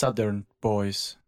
Southern Boys.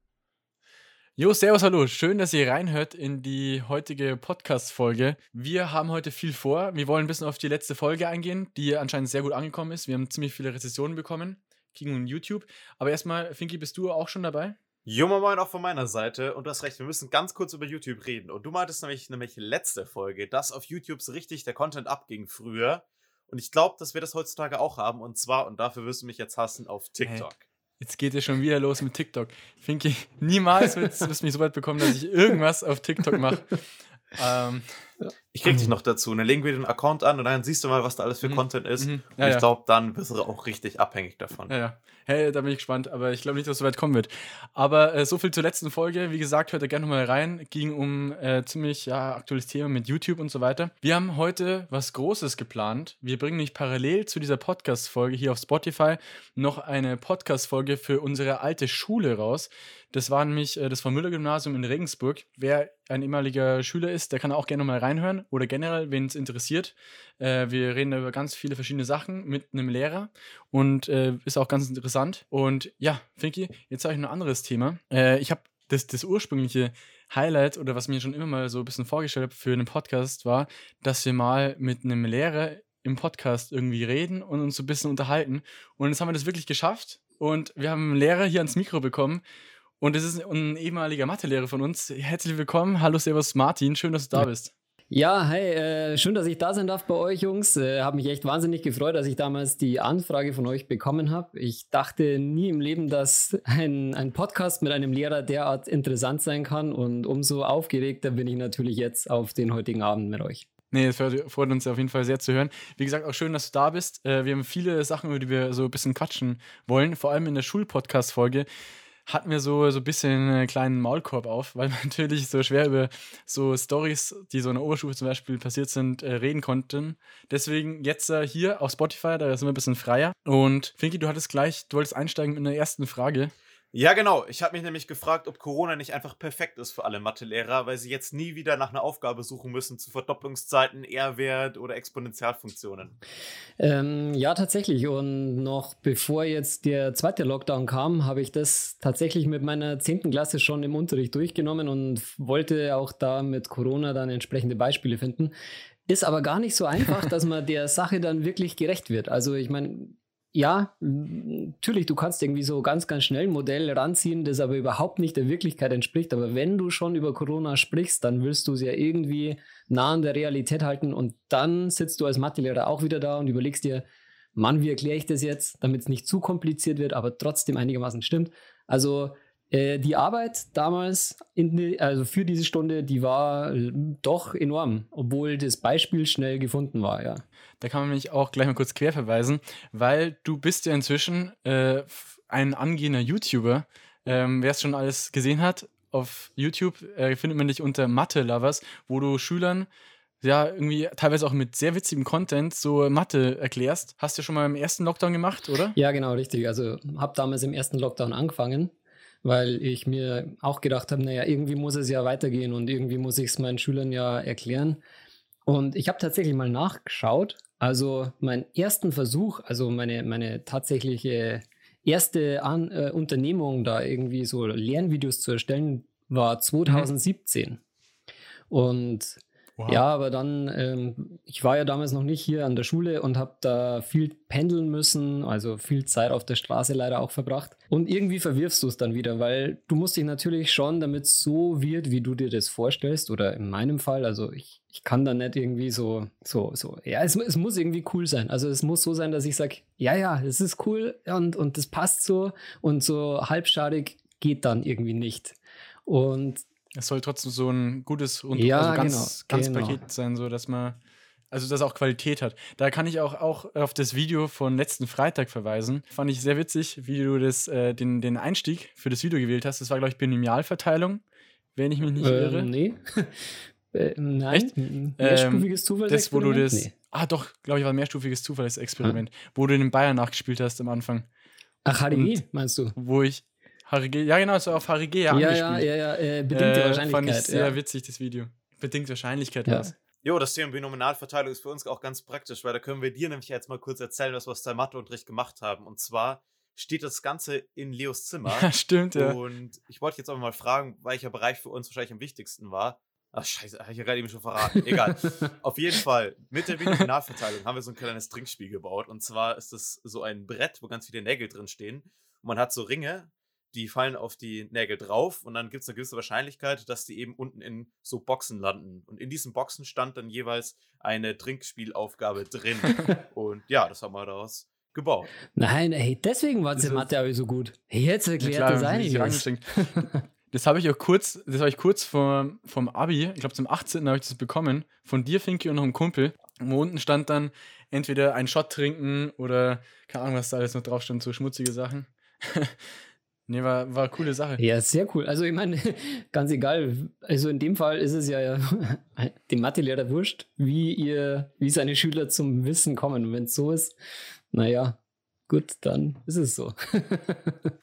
Jo, servus, hallo. Schön, dass ihr reinhört in die heutige Podcast-Folge. Wir haben heute viel vor. Wir wollen ein bisschen auf die letzte Folge eingehen, die anscheinend sehr gut angekommen ist. Wir haben ziemlich viele Rezessionen bekommen. King und YouTube. Aber erstmal, Finky, bist du auch schon dabei? Jo, moin auch von meiner Seite. Und du hast recht, wir müssen ganz kurz über YouTube reden. Und du meintest nämlich, nämlich letzte Folge, dass auf YouTube so richtig der Content abging früher. Und ich glaube, dass wir das heutzutage auch haben. Und zwar, und dafür wirst du mich jetzt hassen, auf TikTok. Hey. Jetzt geht es schon wieder los mit TikTok. Finky, niemals wirst du mich so weit bekommen, dass ich irgendwas auf TikTok mache. Ähm, ich krieg dich noch dazu. Dann legen wir den Account an und dann siehst du mal, was da alles für mhm. Content ist. Mhm. Ja, ich glaube, dann bist du auch richtig abhängig davon. Ja, ja. Hey, da bin ich gespannt, aber ich glaube nicht, dass es so weit kommen wird. Aber äh, so viel zur letzten Folge. Wie gesagt, hört ihr gerne nochmal rein. Ging um äh, ziemlich ja, aktuelles Thema mit YouTube und so weiter. Wir haben heute was Großes geplant. Wir bringen nicht parallel zu dieser Podcast-Folge hier auf Spotify noch eine Podcast-Folge für unsere alte Schule raus. Das war nämlich äh, das von Müller Gymnasium in Regensburg. Wer ein ehemaliger Schüler ist, der kann auch gerne mal reinhören oder generell, wen es interessiert. Äh, wir reden über ganz viele verschiedene Sachen mit einem Lehrer und äh, ist auch ganz interessant. Und ja, Finky, jetzt habe ich noch ein anderes Thema. Äh, ich habe das, das ursprüngliche Highlight oder was mir schon immer mal so ein bisschen vorgestellt habe für einen Podcast war, dass wir mal mit einem Lehrer im Podcast irgendwie reden und uns so ein bisschen unterhalten. Und jetzt haben wir das wirklich geschafft. Und wir haben einen Lehrer hier ans Mikro bekommen und es ist ein ehemaliger Mathelehrer von uns. Herzlich willkommen. Hallo, Servus Martin. Schön, dass du da bist. Ja, hi, äh, schön, dass ich da sein darf bei euch, Jungs. Äh, habe mich echt wahnsinnig gefreut, dass ich damals die Anfrage von euch bekommen habe. Ich dachte nie im Leben, dass ein, ein Podcast mit einem Lehrer derart interessant sein kann. Und umso aufgeregter bin ich natürlich jetzt auf den heutigen Abend mit euch. Nee, es freut uns auf jeden Fall sehr zu hören. Wie gesagt, auch schön, dass du da bist. Äh, wir haben viele Sachen, über die wir so ein bisschen quatschen wollen, vor allem in der Schulpodcast-Folge hatten wir so, so ein bisschen einen kleinen Maulkorb auf, weil wir natürlich so schwer über so Stories, die so in der Oberstufe zum Beispiel passiert sind, äh, reden konnten. Deswegen jetzt äh, hier auf Spotify, da sind wir ein bisschen freier. Und Finki, du hattest gleich, du wolltest einsteigen mit einer ersten Frage. Ja, genau. Ich habe mich nämlich gefragt, ob Corona nicht einfach perfekt ist für alle Mathelehrer, weil sie jetzt nie wieder nach einer Aufgabe suchen müssen zu Verdopplungszeiten, R-Wert oder Exponentialfunktionen. Ähm, ja, tatsächlich. Und noch bevor jetzt der zweite Lockdown kam, habe ich das tatsächlich mit meiner 10. Klasse schon im Unterricht durchgenommen und wollte auch da mit Corona dann entsprechende Beispiele finden. Ist aber gar nicht so einfach, dass man der Sache dann wirklich gerecht wird. Also ich meine, ja, natürlich, du kannst irgendwie so ganz, ganz schnell ein Modell ranziehen, das aber überhaupt nicht der Wirklichkeit entspricht. Aber wenn du schon über Corona sprichst, dann willst du es ja irgendwie nah an der Realität halten und dann sitzt du als Mathelehrer auch wieder da und überlegst dir, Mann, wie erkläre ich das jetzt, damit es nicht zu kompliziert wird, aber trotzdem einigermaßen stimmt. Also äh, die Arbeit damals, die, also für diese Stunde, die war äh, doch enorm, obwohl das Beispiel schnell gefunden war, ja. Da kann man mich auch gleich mal kurz quer verweisen, weil du bist ja inzwischen äh, ein angehender YouTuber. Ähm, Wer es schon alles gesehen hat, auf YouTube äh, findet man dich unter Mathe Lovers, wo du Schülern ja, irgendwie teilweise auch mit sehr witzigem Content so Mathe erklärst. Hast du schon mal im ersten Lockdown gemacht, oder? Ja, genau, richtig. Also habe damals im ersten Lockdown angefangen weil ich mir auch gedacht habe, naja, irgendwie muss es ja weitergehen und irgendwie muss ich es meinen Schülern ja erklären. Und ich habe tatsächlich mal nachgeschaut. Also meinen ersten Versuch, also meine, meine tatsächliche erste An äh, Unternehmung, da irgendwie so Lernvideos zu erstellen, war 2017. Mhm. Und Wow. Ja, aber dann, ähm, ich war ja damals noch nicht hier an der Schule und habe da viel pendeln müssen, also viel Zeit auf der Straße leider auch verbracht. Und irgendwie verwirfst du es dann wieder, weil du musst dich natürlich schon, damit es so wird, wie du dir das vorstellst, oder in meinem Fall, also ich, ich kann da nicht irgendwie so, so, so, ja, es, es muss irgendwie cool sein. Also es muss so sein, dass ich sage, ja, ja, es ist cool und, und das passt so und so halbschadig geht dann irgendwie nicht. Und es soll trotzdem so ein gutes und ja, also ganz, genau, ganz genau. Paket sein, so dass man, also dass auch Qualität hat. Da kann ich auch, auch auf das Video von letzten Freitag verweisen. Fand ich sehr witzig, wie du das, äh, den, den Einstieg für das Video gewählt hast. Das war, glaube ich, Binomialverteilung, wenn ich mich nicht äh, irre. Nee. äh, nein. Echt? Mehrstufiges Zufall. Ähm, das, wo du das. Nee. Ah, doch, glaube ich, war mehrstufiges Zufallsexperiment, hm. wo du den Bayern nachgespielt hast am Anfang. Ach, HDI, meinst du? Wo ich, Harige, ja genau, so auf Harige ja, ja, ja, ja, äh, bedingte äh, Wahrscheinlichkeit. Fand ich sehr ja. witzig, das Video. Bedingte Wahrscheinlichkeit ja. was. Jo, das Thema Binominalverteilung ist für uns auch ganz praktisch, weil da können wir dir nämlich jetzt mal kurz erzählen, was wir aus der Matheunterricht gemacht haben. Und zwar steht das Ganze in Leos Zimmer. Ja, stimmt, ja. Und ich wollte jetzt aber mal fragen, welcher Bereich für uns wahrscheinlich am wichtigsten war. Ach, scheiße, habe ich ja gerade eben schon verraten. Egal. Auf jeden Fall, mit der Videofinalverteilung haben wir so ein kleines Trinkspiel gebaut. Und zwar ist es so ein Brett, wo ganz viele Nägel drin stehen. Und man hat so Ringe, die fallen auf die Nägel drauf. Und dann gibt es eine gewisse Wahrscheinlichkeit, dass die eben unten in so Boxen landen. Und in diesen Boxen stand dann jeweils eine Trinkspielaufgabe drin. und ja, das haben wir daraus gebaut. Nein, ey, deswegen war es in Mathe aber so gut. Jetzt erklärt Ja, klar, das einiges. Das habe ich auch kurz, das habe ich kurz vor, vom Abi, ich glaube zum 18. habe ich das bekommen, von dir, Finki und noch einem Kumpel. Wo unten stand dann entweder ein Shot trinken oder keine Ahnung, was da alles noch drauf stand, so schmutzige Sachen. Nee, war, war eine coole Sache. Ja, sehr cool. Also ich meine, ganz egal. Also in dem Fall ist es ja dem Mathelehrer wurscht, wie ihr, wie seine Schüler zum Wissen kommen. Und wenn es so ist, naja, gut, dann ist es so.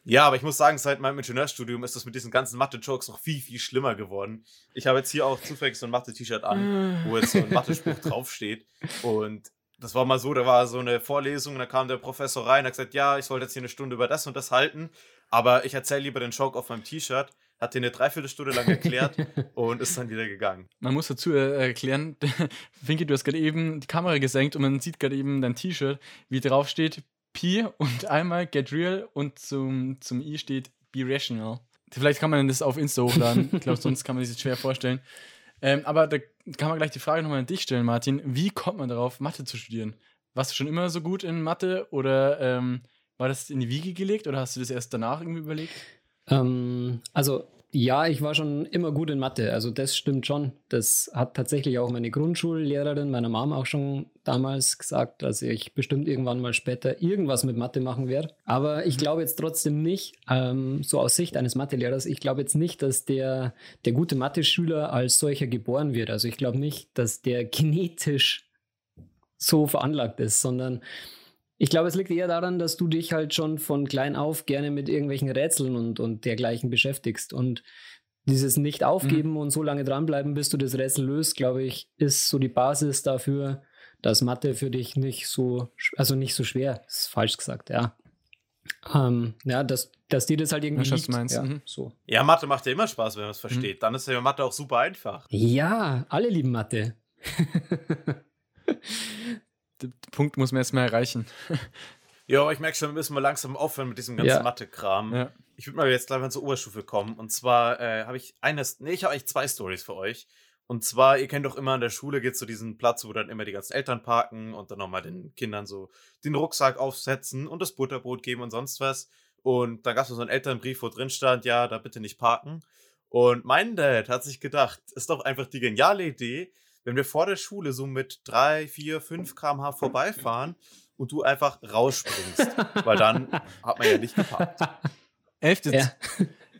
Ja, aber ich muss sagen, seit meinem Ingenieurstudium ist das mit diesen ganzen Mathe-Jokes noch viel, viel schlimmer geworden. Ich habe jetzt hier auch zufällig so ein Mathe-T-Shirt an, wo jetzt so ein Mathe-Spruch draufsteht. Und das war mal so, da war so eine Vorlesung, da kam der Professor rein, hat gesagt, ja, ich sollte jetzt hier eine Stunde über das und das halten, aber ich erzähle lieber den Joke auf meinem T-Shirt. Hat den eine Dreiviertelstunde lang erklärt und ist dann wieder gegangen. Man muss dazu äh, erklären, Finki, du hast gerade eben die Kamera gesenkt und man sieht gerade eben dein T-Shirt, wie drauf steht P und einmal Get Real und zum, zum I steht Be Rational. Vielleicht kann man das auf Insta hochladen. Ich glaube, sonst kann man sich das schwer vorstellen. Ähm, aber da kann man gleich die Frage nochmal an dich stellen, Martin. Wie kommt man darauf, Mathe zu studieren? Warst du schon immer so gut in Mathe oder ähm, war das in die Wiege gelegt oder hast du das erst danach irgendwie überlegt? Ähm, also ja, ich war schon immer gut in Mathe. Also das stimmt schon. Das hat tatsächlich auch meine Grundschullehrerin, meiner Mom auch schon damals gesagt, dass ich bestimmt irgendwann mal später irgendwas mit Mathe machen werde. Aber ich glaube jetzt trotzdem nicht, ähm, so aus Sicht eines Mathelehrers, ich glaube jetzt nicht, dass der, der gute Mathe-Schüler als solcher geboren wird. Also ich glaube nicht, dass der genetisch so veranlagt ist, sondern ich glaube, es liegt eher daran, dass du dich halt schon von klein auf gerne mit irgendwelchen Rätseln und, und dergleichen beschäftigst. Und dieses Nicht-Aufgeben und so lange dranbleiben, bis du das Rätsel löst, glaube ich, ist so die Basis dafür, dass Mathe für dich nicht so, also nicht so schwer ist, falsch gesagt, ja. Ähm, ja, dass, dass dir das halt irgendwie Ja, liegt. du meinst, Ja, mhm. so. Ja, Mathe macht ja immer Spaß, wenn man es versteht. Dann ist ja Mathe auch super einfach. ja, alle lieben Mathe. Den Punkt muss man erstmal erreichen. Ja, aber ich merke schon, wir müssen mal langsam aufhören mit diesem ganzen Ja. Mathe-Kram. Ja. Ich würde mal jetzt gleich mal zur Oberstufe kommen. Und zwar äh, habe ich eines, nee, ich habe eigentlich zwei Stories für euch. Und zwar, ihr kennt doch immer an der Schule geht zu diesem Platz, wo dann immer die ganzen Eltern parken und dann nochmal den Kindern so den Rucksack aufsetzen und das Butterbrot geben und sonst was. Und da gab es so einen Elternbrief, wo drin stand, ja, da bitte nicht parken. Und mein Dad hat sich gedacht, ist doch einfach die geniale Idee, wenn wir vor der Schule so mit 3, 4, 5 km/h vorbeifahren und du einfach rausspringst. weil dann hat man ja nicht geparkt. 11. Ja.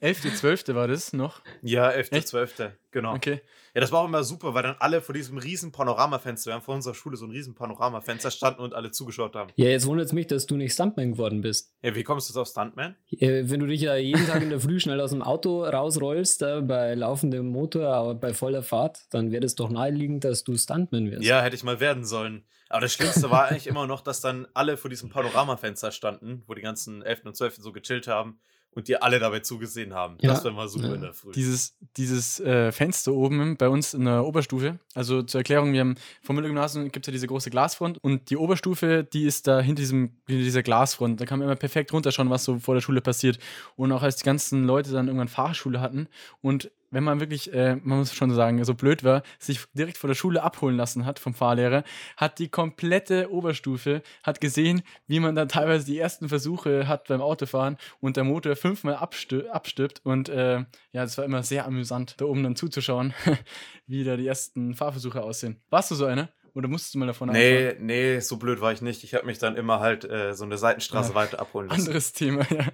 11. 12. war das noch. Ja, 11., Echt? 12. Genau. Okay. Ja, das war auch immer super, weil dann alle vor diesem riesen Panoramafenster, wir haben vor unserer Schule so ein riesen Panoramafenster standen und alle zugeschaut haben. Ja, jetzt wundert es mich, dass du nicht Stuntman geworden bist. Ja, wie kommst du jetzt auf Stuntman? Äh, Wenn du dich ja jeden Tag in der Früh schnell aus dem Auto rausrollst, äh, bei laufendem Motor, aber bei voller Fahrt, dann wäre es doch naheliegend, dass du Stuntman wirst. Ja, hätte ich mal werden sollen. Aber das Schlimmste war eigentlich immer noch, dass dann alle vor diesem Panoramafenster standen, wo die ganzen 11. und 12. so gechillt haben und die alle dabei zugesehen haben. Das Ja. war mal super Ja. in der Früh. Dieses, dieses äh, Fenster oben bei uns in der Oberstufe, also zur Erklärung, wir haben vom Müller-Gymnasium gibt es ja diese große Glasfront und die Oberstufe, die ist da hinter, diesem, hinter dieser Glasfront. Da kann man immer perfekt runterschauen, was so vor der Schule passiert. Und auch als die ganzen Leute dann irgendwann Fahrschule hatten und wenn man wirklich, äh, man muss schon sagen, so blöd war, sich direkt vor der Schule abholen lassen hat vom Fahrlehrer, hat die komplette Oberstufe, hat gesehen, wie man dann teilweise die ersten Versuche hat beim Autofahren und der Motor fünfmal abstirbt. Und äh, ja, das war immer sehr amüsant, da oben dann zuzuschauen, wie da die ersten Fahrversuche aussehen. Warst du so einer? Oder musstest du mal davon nee, nee, so blöd war ich nicht. Ich habe mich dann immer halt äh, so eine Seitenstraße Ja. weiter abholen lassen. Anderes Thema, ja.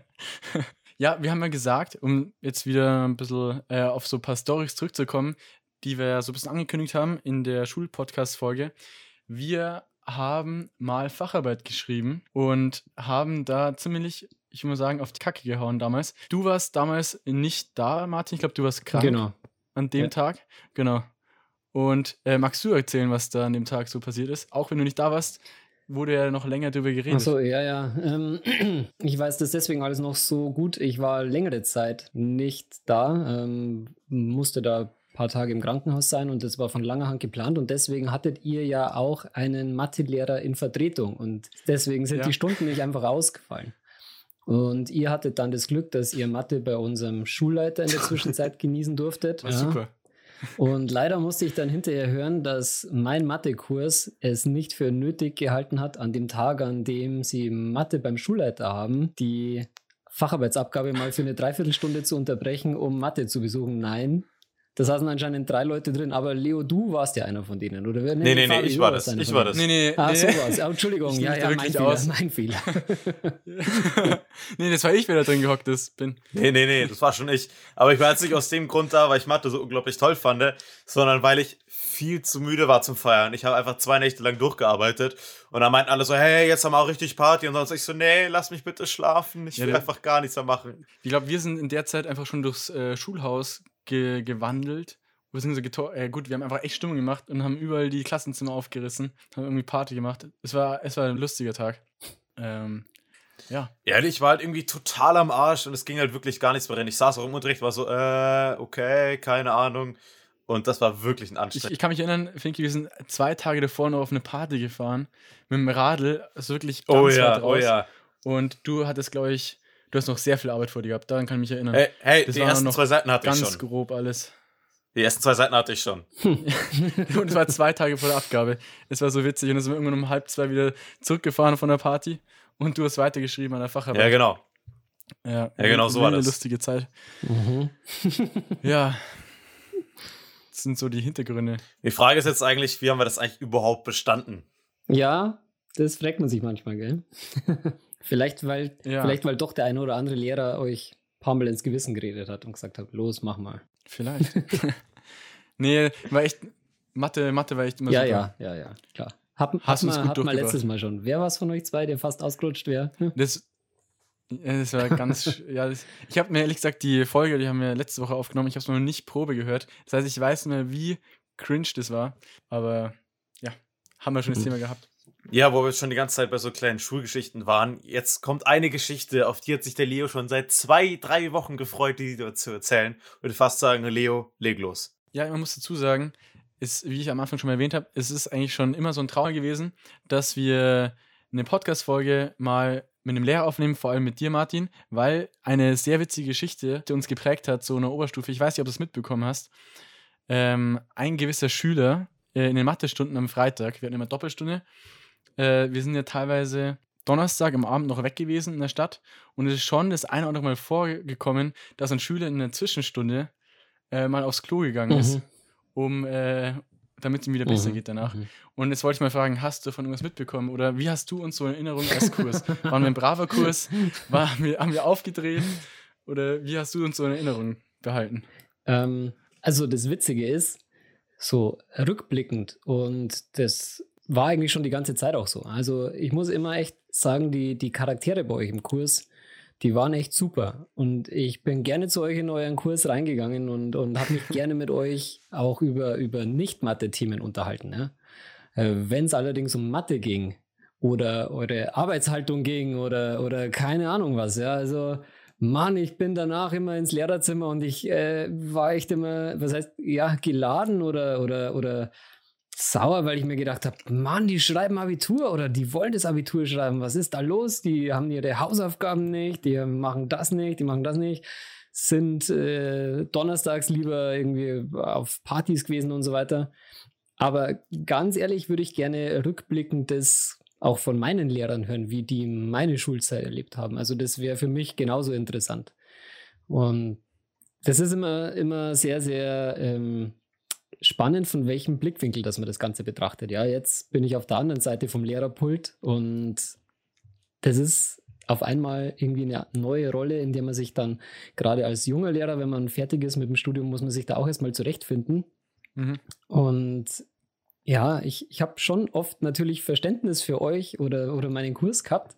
Ja, wir haben ja gesagt, um jetzt wieder ein bisschen äh, auf so ein paar Storys zurückzukommen, die wir so ein bisschen angekündigt haben in der Schulpodcast-Folge. Wir haben mal Facharbeit geschrieben und haben da ziemlich, ich muss sagen, auf die Kacke gehauen damals. Du warst damals nicht da, Martin. Ich glaube, du warst krank Genau. an dem Ja. Tag. Genau. Und äh, magst du erzählen, was da an dem Tag so passiert ist? Auch wenn du nicht da warst. Wurde ja noch länger drüber geredet. Achso, ja, ja. Ähm, ich weiß das deswegen alles noch so gut. Ich war längere Zeit nicht da, ähm, musste da ein paar Tage im Krankenhaus sein und das war von langer Hand geplant und deswegen hattet ihr ja auch einen Mathelehrer in Vertretung und deswegen sind Ja. die Stunden nicht einfach ausgefallen. Und ihr hattet dann das Glück, dass ihr Mathe bei unserem Schulleiter in der Zwischenzeit genießen durftet. War Ja. super. Und leider musste ich dann hinterher hören, dass mein Mathekurs es nicht für nötig gehalten hat, an dem Tag, an dem sie Mathe beim Schulleiter haben, die Facharbeitsabgabe mal für eine Dreiviertelstunde zu unterbrechen, um Mathe zu besuchen. Nein. Da saßen anscheinend drei Leute drin, aber Leo, du warst ja einer von denen, oder? Nee, nee, nee, Fabi, ich war das, ich war das. Nee, nee, Ah, nee. sowas. Ah, Entschuldigung, Ich ja, ja, da mein Fehler, aus. mein Fehler. nee, das war ich, wer da drin gehockt ist, bin. Nee, nee, nee, das war schon ich. Aber ich war jetzt nicht aus dem Grund da, weil ich Mathe so unglaublich toll fand, sondern weil ich viel zu müde war zum Feiern. Ich habe einfach zwei Nächte lang durchgearbeitet und dann meinten alle so, hey, jetzt haben wir auch richtig Party und sonst ich so, nee, lass mich bitte schlafen, ich Ja, will der- einfach gar nichts mehr machen. Ich glaube, wir sind in der Zeit einfach schon durchs äh, Schulhaus ge gewandelt. Wir sind so getor äh, gut, wir haben einfach echt Stimmung gemacht und haben überall die Klassenzimmer aufgerissen, haben irgendwie Party gemacht. Es war, es war ein lustiger Tag. Ähm, ja. Ehrlich, ich war halt irgendwie total am Arsch und es ging halt wirklich gar nichts mehr rein. Ich saß auch im Unterricht, war so, äh, okay, keine Ahnung. Und das war wirklich ein Ich, Anstrengend. ich kann mich erinnern, Finky, wir sind zwei Tage davor noch auf eine Party gefahren mit dem Radl, also wirklich ganz oh weit ja, raus. oh ja. Und du hattest, glaube ich, du hast noch sehr viel Arbeit vor dir gehabt. Daran kann ich mich erinnern. Hey, hey Das die ersten noch zwei Seiten hatte ich Ganz schon. grob alles. Die ersten zwei Seiten hatte ich schon. Und es war zwei Tage vor der Abgabe. Es war so witzig. Und dann sind wir irgendwann um halb zwei wieder zurückgefahren von der Party. Und du hast weitergeschrieben an der Ja, genau. Facharbeit. genau. Ja, Ja, genau so war das. lustige Zeit. Mhm. Ja. Das sind so die Hintergründe. Die Frage ist jetzt eigentlich, wie haben wir das eigentlich überhaupt bestanden? Ja, das fragt man sich manchmal, gell? vielleicht, weil, Ja. vielleicht, weil doch der eine oder andere Lehrer euch ein paar Mal ins Gewissen geredet hat und gesagt hat, los, mach mal. Vielleicht. nee, war echt. Mathe, Mathe war echt immer ja, super. ja, ja, ja, klar. Hab, Hast du's man, gut man durchgebracht. letztes Mal schon. Wer war es von euch zwei, der fast ausgerutscht wäre? Das, ja, das war ganz. ja, das, ich habe mir ehrlich gesagt die Folge, die haben wir letzte Woche aufgenommen. Ich habe es noch nicht Probe gehört. Das heißt, ich weiß nicht mehr, wie cringe das war. Aber ja, haben wir schon das. Thema gehabt. Ja, wo wir schon die ganze Zeit bei so kleinen Schulgeschichten waren. Jetzt kommt eine Geschichte, auf die hat sich der Leo schon seit zwei, drei Wochen gefreut, die zu erzählen. Würde fast sagen, Leo, leg los. Ja, man muss dazu sagen, ist, wie ich am Anfang schon erwähnt habe, es ist eigentlich schon immer so ein Traum gewesen, dass wir eine Podcast-Folge mal mit einem Lehrer aufnehmen, vor allem mit dir, Martin, weil eine sehr witzige Geschichte, die uns geprägt hat, so in der Oberstufe, ich weiß nicht, ob du es mitbekommen hast, ähm, ein gewisser Schüler äh, in den Mathestunden am Freitag, wir hatten immer Doppelstunde, äh, wir sind ja teilweise Donnerstag am Abend noch weg gewesen in der Stadt und es ist schon das eine oder andere Mal vorgekommen, dass ein Schüler in der Zwischenstunde äh, mal aufs Klo gegangen ist, Mhm. um, äh, damit es ihm wieder besser Mhm. geht danach. Mhm. Und jetzt wollte ich mal fragen, hast du von irgendwas mitbekommen oder wie hast du uns so in Erinnerung als Kurs? Waren wir ein braver Kurs? War, haben, wir, haben wir aufgedreht? Oder wie hast du uns so in Erinnerung behalten? Ähm, also das Witzige ist, so rückblickend und das war eigentlich schon die ganze Zeit auch so. Also ich muss immer echt sagen, die, die Charaktere bei euch im Kurs, die waren echt super. Und ich bin gerne zu euch in euren Kurs reingegangen und, und habe mich gerne mit euch auch über, über Nicht-Mathe-Themen unterhalten. Ja? Äh, Wenn es allerdings um Mathe ging oder eure Arbeitshaltung ging oder, oder keine Ahnung was, ja, also Mann, ich bin danach immer ins Lehrerzimmer und ich äh, war echt immer, was heißt, ja, geladen oder, oder, oder sauer, weil ich mir gedacht habe, Mann, die schreiben Abitur oder die wollen das Abitur schreiben. Was ist da los? Die haben ihre Hausaufgaben nicht, die machen das nicht, die machen das nicht, sind äh, donnerstags lieber irgendwie auf Partys gewesen und so weiter. Aber ganz ehrlich würde ich gerne rückblickend das auch von meinen Lehrern hören, wie die meine Schulzeit erlebt haben. Also das wäre für mich genauso interessant. Und das ist immer, immer sehr, sehr ähm, spannend, von welchem Blickwinkel dass man das Ganze betrachtet. Ja, jetzt bin ich auf der anderen Seite vom Lehrerpult und das ist auf einmal irgendwie eine neue Rolle, in der man sich dann gerade als junger Lehrer, wenn man fertig ist mit dem Studium, muss man sich da auch erstmal zurechtfinden. Mhm. Und ja, ich, ich habe schon oft natürlich Verständnis für euch oder, oder meinen Kurs gehabt.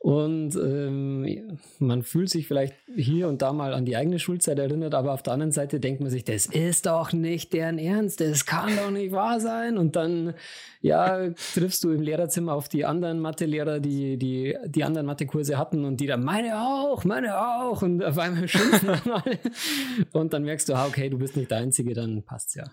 Und ähm, man fühlt sich vielleicht hier und da mal an die eigene Schulzeit erinnert, aber auf der anderen Seite denkt man sich, das ist doch nicht deren Ernst, das kann doch nicht wahr sein. Und dann, ja, triffst du im Lehrerzimmer auf die anderen Mathelehrer, die, die die anderen Mathekurse hatten und die dann, meine auch, meine auch. Und auf einmal schimpfen alle. Und dann merkst du, ah, okay, du bist nicht der Einzige, dann passt's ja.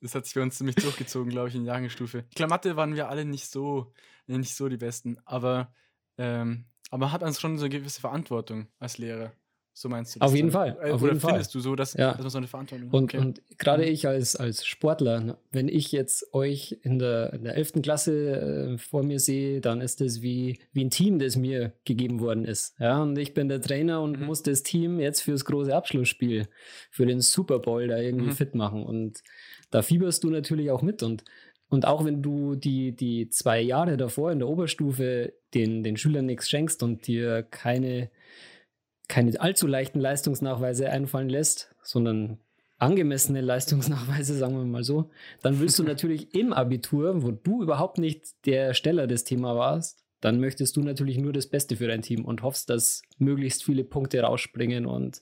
Das hat sich bei uns ziemlich durchgezogen, glaube ich, in Jahrgangsstufe. Ich glaube, Mathe waren wir alle nicht so, nicht so die Besten, aber, ähm, aber man hat uns schon so eine gewisse Verantwortung als Lehrer. So meinst du das? Auf jeden dann? Fall. Äh, auf Oder jeden findest Fall. du so, dass, ja. dass man so eine Verantwortung hat? Und, okay. und gerade ich als, als Sportler, ne, wenn ich jetzt euch in der, in der 11. Klasse äh, vor mir sehe, dann ist das wie, wie ein Team, das mir gegeben worden ist. Ja, und ich bin der Trainer und mhm. muss das Team jetzt fürs große Abschlussspiel, für den Super Bowl da irgendwie mhm. fit machen. Und da fieberst du natürlich auch mit. Und, und auch wenn du die, die zwei Jahre davor in der Oberstufe den, den Schülern nichts schenkst und dir keine keine allzu leichten Leistungsnachweise einfallen lässt, sondern angemessene Leistungsnachweise, sagen wir mal so, dann willst du natürlich im Abitur, wo du überhaupt nicht der Steller des Themas warst, dann möchtest du natürlich nur das Beste für dein Team und hoffst, dass möglichst viele Punkte rausspringen und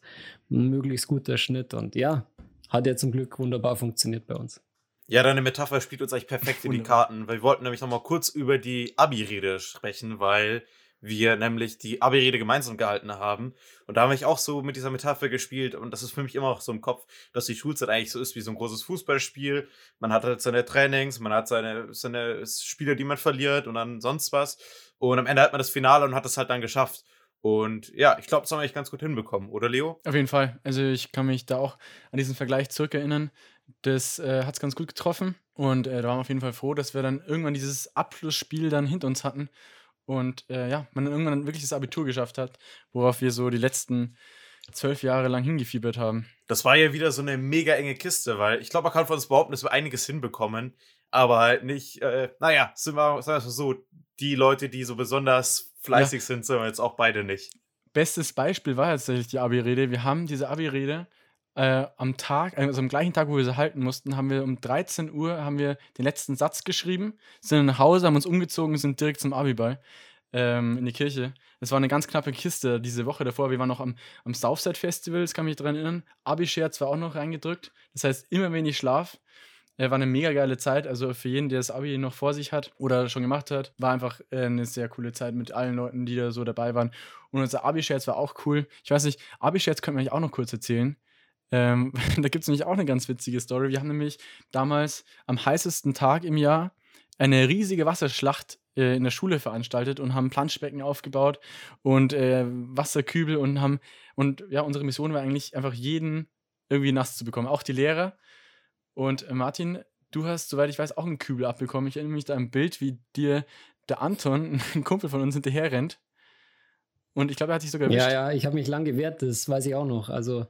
ein möglichst guter Schnitt. Und ja, hat ja zum Glück wunderbar funktioniert bei uns. Ja, deine Metapher spielt uns eigentlich perfekt in die Karten, weil wir wollten nämlich nochmal kurz über die Abi-Rede sprechen, weil wir nämlich die Abi-Rede gemeinsam gehalten haben. Und da habe ich auch so mit dieser Metapher gespielt und das ist für mich immer noch so im Kopf, dass die Schulzeit eigentlich so ist wie so ein großes Fußballspiel. Man hat halt seine Trainings, man hat seine, seine Spiele, die man verliert und dann sonst was. Und am Ende hat man das Finale und hat es halt dann geschafft. Und ja, ich glaube, das haben wir eigentlich ganz gut hinbekommen, oder Leo? Auf jeden Fall. Also ich kann mich da auch an diesen Vergleich zurückerinnern. Das äh, hat es ganz gut getroffen. Und äh, da waren wir auf jeden Fall froh, dass wir dann irgendwann dieses Abschlussspiel dann hinter uns hatten und äh, ja, man dann irgendwann wirklich das Abitur geschafft hat, worauf wir so die letzten zwölf Jahre lang hingefiebert haben. Das war ja wieder so eine mega enge Kiste, weil ich glaube, man kann von uns behaupten, dass wir einiges hinbekommen, aber halt nicht, äh, naja, sind wir, sagen wir so, die Leute, die so besonders fleißig ja. sind, sind wir jetzt auch beide nicht. Bestes Beispiel war tatsächlich die Abi-Rede. Wir haben diese Abi-Rede äh, am Tag, also am gleichen Tag, wo wir sie halten mussten, haben wir um 13 Uhr haben wir den letzten Satz geschrieben, sind nach Hause, haben uns umgezogen, sind direkt zum Abiball ähm, in die Kirche. Es war eine ganz knappe Kiste diese Woche davor. Wir waren noch am, am Southside Festival, das kann mich daran erinnern. Abi-Scherz war auch noch reingedrückt. Das heißt, immer wenig Schlaf. Äh, war eine mega geile Zeit. Also für jeden, der das Abi noch vor sich hat oder schon gemacht hat, war einfach äh, eine sehr coole Zeit mit allen Leuten, die da so dabei waren. Und unser Abi-Scherz war auch cool. Ich weiß nicht, Abi-Scherz könnte man auch noch kurz erzählen. Ähm, da gibt es nämlich auch eine ganz witzige Story. Wir haben nämlich damals am heißesten Tag im Jahr eine riesige Wasserschlacht äh, in der Schule veranstaltet und haben Planschbecken aufgebaut und äh, Wasserkübel und haben und ja, unsere Mission war eigentlich einfach jeden irgendwie nass zu bekommen, auch die Lehrer. Und äh, Martin, du hast, soweit ich weiß, auch einen Kübel abbekommen. Ich erinnere mich da ein Bild, wie dir der Anton, ein Kumpel von uns, hinterher rennt. Und ich glaube, er hat sich sogar erwischt. Ja, ja, ich habe mich lang gewehrt, das weiß ich auch noch. Also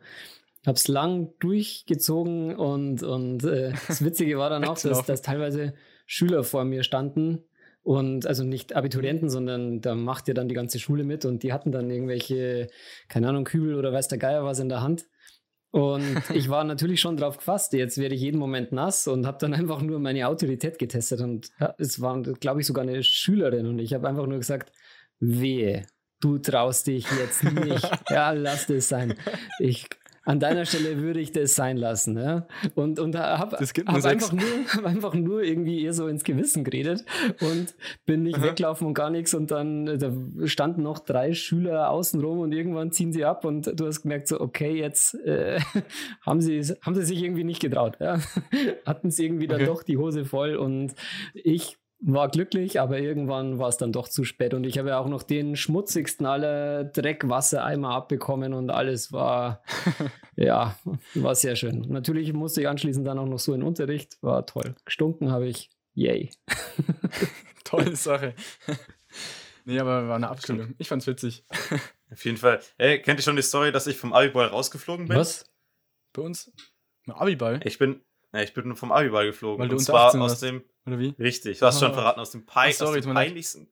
habe es lang durchgezogen und, und äh, das Witzige war dann auch, dass, dass teilweise Schüler vor mir standen und also nicht Abiturienten, sondern da macht ja dann die ganze Schule mit und die hatten dann irgendwelche, keine Ahnung, Kübel oder weiß der Geier was in der Hand. Und ich war natürlich schon drauf gefasst, jetzt werde ich jeden Moment nass und habe dann einfach nur meine Autorität getestet. Und es war, glaube ich, sogar eine Schülerin und ich habe einfach nur gesagt, wehe, du traust dich jetzt nicht. Ja, lass das sein. Ich an deiner Stelle würde ich das sein lassen. Ja? Und, und habe hab einfach, nur, hab einfach nur irgendwie eher so ins Gewissen geredet und bin nicht Aha. weglaufen und gar nichts. Und dann da standen noch drei Schüler außenrum und irgendwann ziehen sie ab und du hast gemerkt, so, okay, jetzt äh, haben, sie, haben sie sich irgendwie nicht getraut. Ja? Hatten sie irgendwie dann okay. doch die Hose voll und ich war glücklich, aber irgendwann war es dann doch zu spät und ich habe ja auch noch den schmutzigsten aller Dreckwassereimer abbekommen und alles war, ja, war sehr schön. Natürlich musste ich anschließend dann auch noch so in Unterricht, war toll. Gestunken habe ich, yay. Tolle Sache. nee, aber war eine Abstimmung. Ich fand's witzig. Auf jeden Fall. Hey, kennt ihr schon die Story, dass ich vom Abiball rausgeflogen bin? Was? Bei uns? Abiball? Ich bin, ja, ich bin vom Abiball geflogen. Weil du und zwar aus dem oder wie? Richtig, du hast schon verraten, aus dem, Pi sorry, aus dem peinlichsten.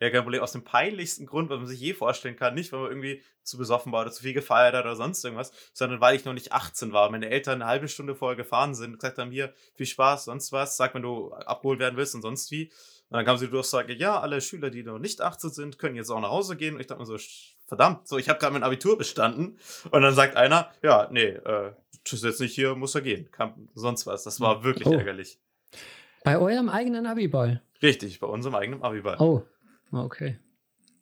Ja, kein Problem. Aus dem peinlichsten Grund, was man sich je vorstellen kann. Nicht, weil man irgendwie zu besoffen war oder zu viel gefeiert hat oder sonst irgendwas, sondern weil ich noch nicht 18 war. Meine Eltern eine halbe Stunde vorher gefahren sind, gesagt haben, hier, viel Spaß, sonst was, sag, wenn du abgeholt werden willst und sonst wie. Und dann kam sie Durchsage, ja, alle Schüler, die noch nicht 18 sind, können jetzt auch nach Hause gehen. Und ich dachte mir so, verdammt, so, ich habe gerade mein Abitur bestanden. Und dann sagt einer, ja, nee, äh, ist jetzt nicht hier, muss er gehen. Kam sonst was. Das war wirklich oh. ärgerlich. Bei eurem eigenen Abiball? Richtig, bei unserem eigenen Abiball. Oh, okay.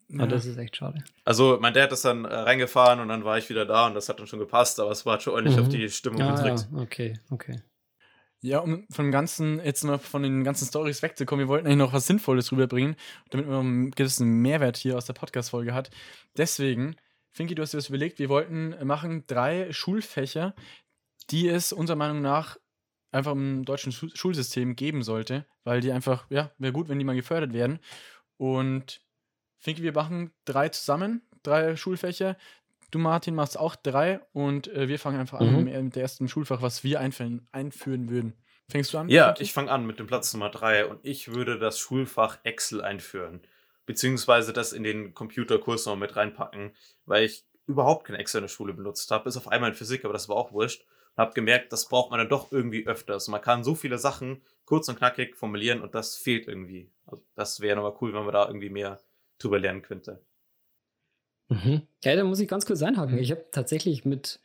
Ja. Oh, das ist echt schade. Also, mein Dad ist dann äh, reingefahren und dann war ich wieder da und das hat dann schon gepasst, aber es war schon ordentlich mhm. auf die Stimmung ah, gedrückt. Ja, okay, okay. Ja, um von dem ganzen, jetzt mal von den ganzen Stories wegzukommen, wir wollten eigentlich noch was Sinnvolles rüberbringen, damit man einen gewissen Mehrwert hier aus der Podcast-Folge hat. Deswegen, Finki, du hast dir das überlegt, wir wollten machen drei Schulfächer, die es unserer Meinung nach einfach im deutschen Schulsystem geben sollte, weil die einfach, ja, wäre gut, wenn die mal gefördert werden. Und Finki, wir machen drei zusammen, drei Schulfächer. Du, Martin, machst auch drei und äh, wir fangen einfach an mhm. mit dem ersten Schulfach, was wir einführen, einführen würden. Fängst du an? Ja, ich fange an mit dem Platz Nummer drei und ich würde das Schulfach Excel einführen. Beziehungsweise das in den Computerkurs noch mit reinpacken, weil ich überhaupt keine Excel in der Schule benutzt habe. Bis auf einmal in Physik, aber das war auch wurscht. Und habe gemerkt, das braucht man dann doch irgendwie öfters. Man kann so viele Sachen kurz und knackig formulieren und das fehlt irgendwie. Also das wäre nochmal cool, wenn man da irgendwie mehr drüber lernen könnte. Mhm. Ja, da muss ich ganz kurz einhaken. Ich habe tatsächlich mit,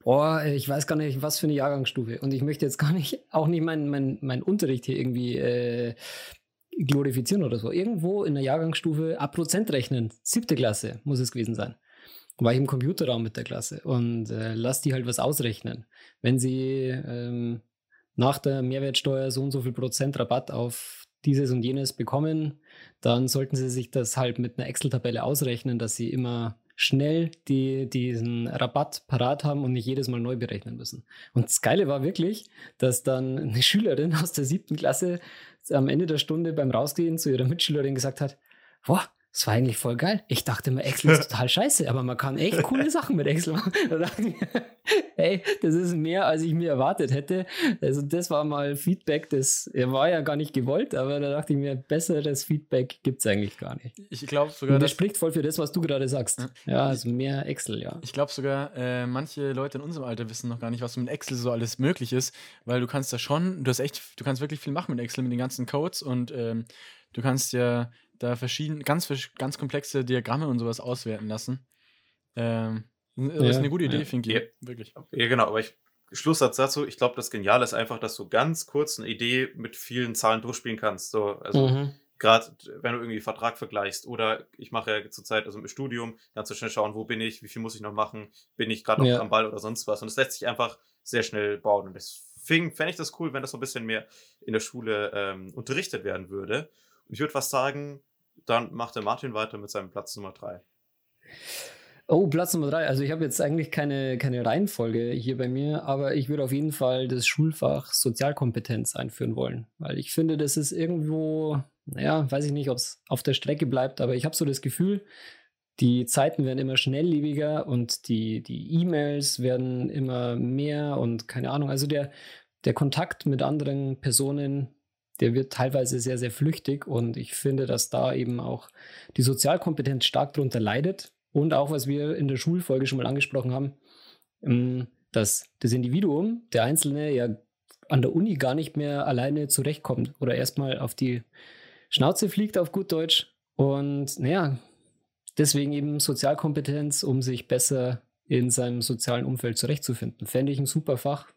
boah, ich weiß gar nicht, was für eine Jahrgangsstufe. Und ich möchte jetzt gar nicht, auch nicht meinen mein, mein Unterricht hier irgendwie äh, glorifizieren oder so. Irgendwo in der Jahrgangsstufe ab Prozent rechnen. Siebte Klasse muss es gewesen sein. War ich im Computerraum mit der Klasse und äh, lass die halt was ausrechnen. Wenn sie ähm, nach der Mehrwertsteuer so und so viel Prozent Rabatt auf dieses und jenes bekommen, dann sollten Sie sich das halt mit einer Excel-Tabelle ausrechnen, dass Sie immer schnell die, diesen Rabatt parat haben und nicht jedes Mal neu berechnen müssen. Und das Geile war wirklich, dass dann eine Schülerin aus der siebten Klasse am Ende der Stunde beim Rausgehen zu ihrer Mitschülerin gesagt hat, boah, das war eigentlich voll geil. Ich dachte mir, Excel ist total scheiße, aber man kann echt coole Sachen mit Excel machen. Da dachte ich mir, ey, das ist mehr, als ich mir erwartet hätte. Also das war mal Feedback, das war ja gar nicht gewollt, aber da dachte ich mir, besseres Feedback gibt es eigentlich gar nicht. Ich glaube sogar. Und das spricht voll für das, was du gerade sagst. Ja, also mehr Excel, ja. Ich glaube sogar, äh, manche Leute in unserem Alter wissen noch gar nicht, was mit Excel so alles möglich ist, weil du kannst da schon, du hast echt, du kannst wirklich viel machen mit Excel, mit den ganzen Codes und ähm, du kannst ja da verschiedene, ganz, ganz komplexe Diagramme und sowas auswerten lassen. Ähm, das ja, ist eine gute Idee, ja. finde ich. Ja. Wirklich. Ja, genau, aber ich, Schlusssatz dazu, ich glaube, das Geniale ist einfach, dass du ganz kurz eine Idee mit vielen Zahlen durchspielen kannst. So, also mhm. gerade wenn du irgendwie Vertrag vergleichst oder ich mache ja zurzeit, also im Studium, kannst du schnell schauen, wo bin ich, wie viel muss ich noch machen, bin ich gerade noch ja. am Ball oder sonst was. Und es lässt sich einfach sehr schnell bauen. Und deswegen fände ich das cool, wenn das so ein bisschen mehr in der Schule ähm, unterrichtet werden würde. Und ich würde fast sagen, dann macht der Martin weiter mit seinem Platz Nummer 3. Oh, Platz Nummer 3. Also ich habe jetzt eigentlich keine, keine Reihenfolge hier bei mir, aber ich würde auf jeden Fall das Schulfach Sozialkompetenz einführen wollen, weil ich finde, das ist irgendwo, naja, weiß ich nicht, ob es auf der Strecke bleibt, aber ich habe so das Gefühl, die Zeiten werden immer schnelllebiger und die, die E-Mails werden immer mehr und keine Ahnung. Also der, der Kontakt mit anderen Personen der wird teilweise sehr, sehr flüchtig und ich finde, dass da eben auch die Sozialkompetenz stark darunter leidet und auch, was wir in der Schulfolge schon mal angesprochen haben, ähm, dass das Individuum, der Einzelne, ja an der Uni gar nicht mehr alleine zurechtkommt oder erstmal auf die Schnauze fliegt, auf gut Deutsch. Und naja, deswegen eben Sozialkompetenz, um sich besser in seinem sozialen Umfeld zurechtzufinden. Fände ich ein super Fach.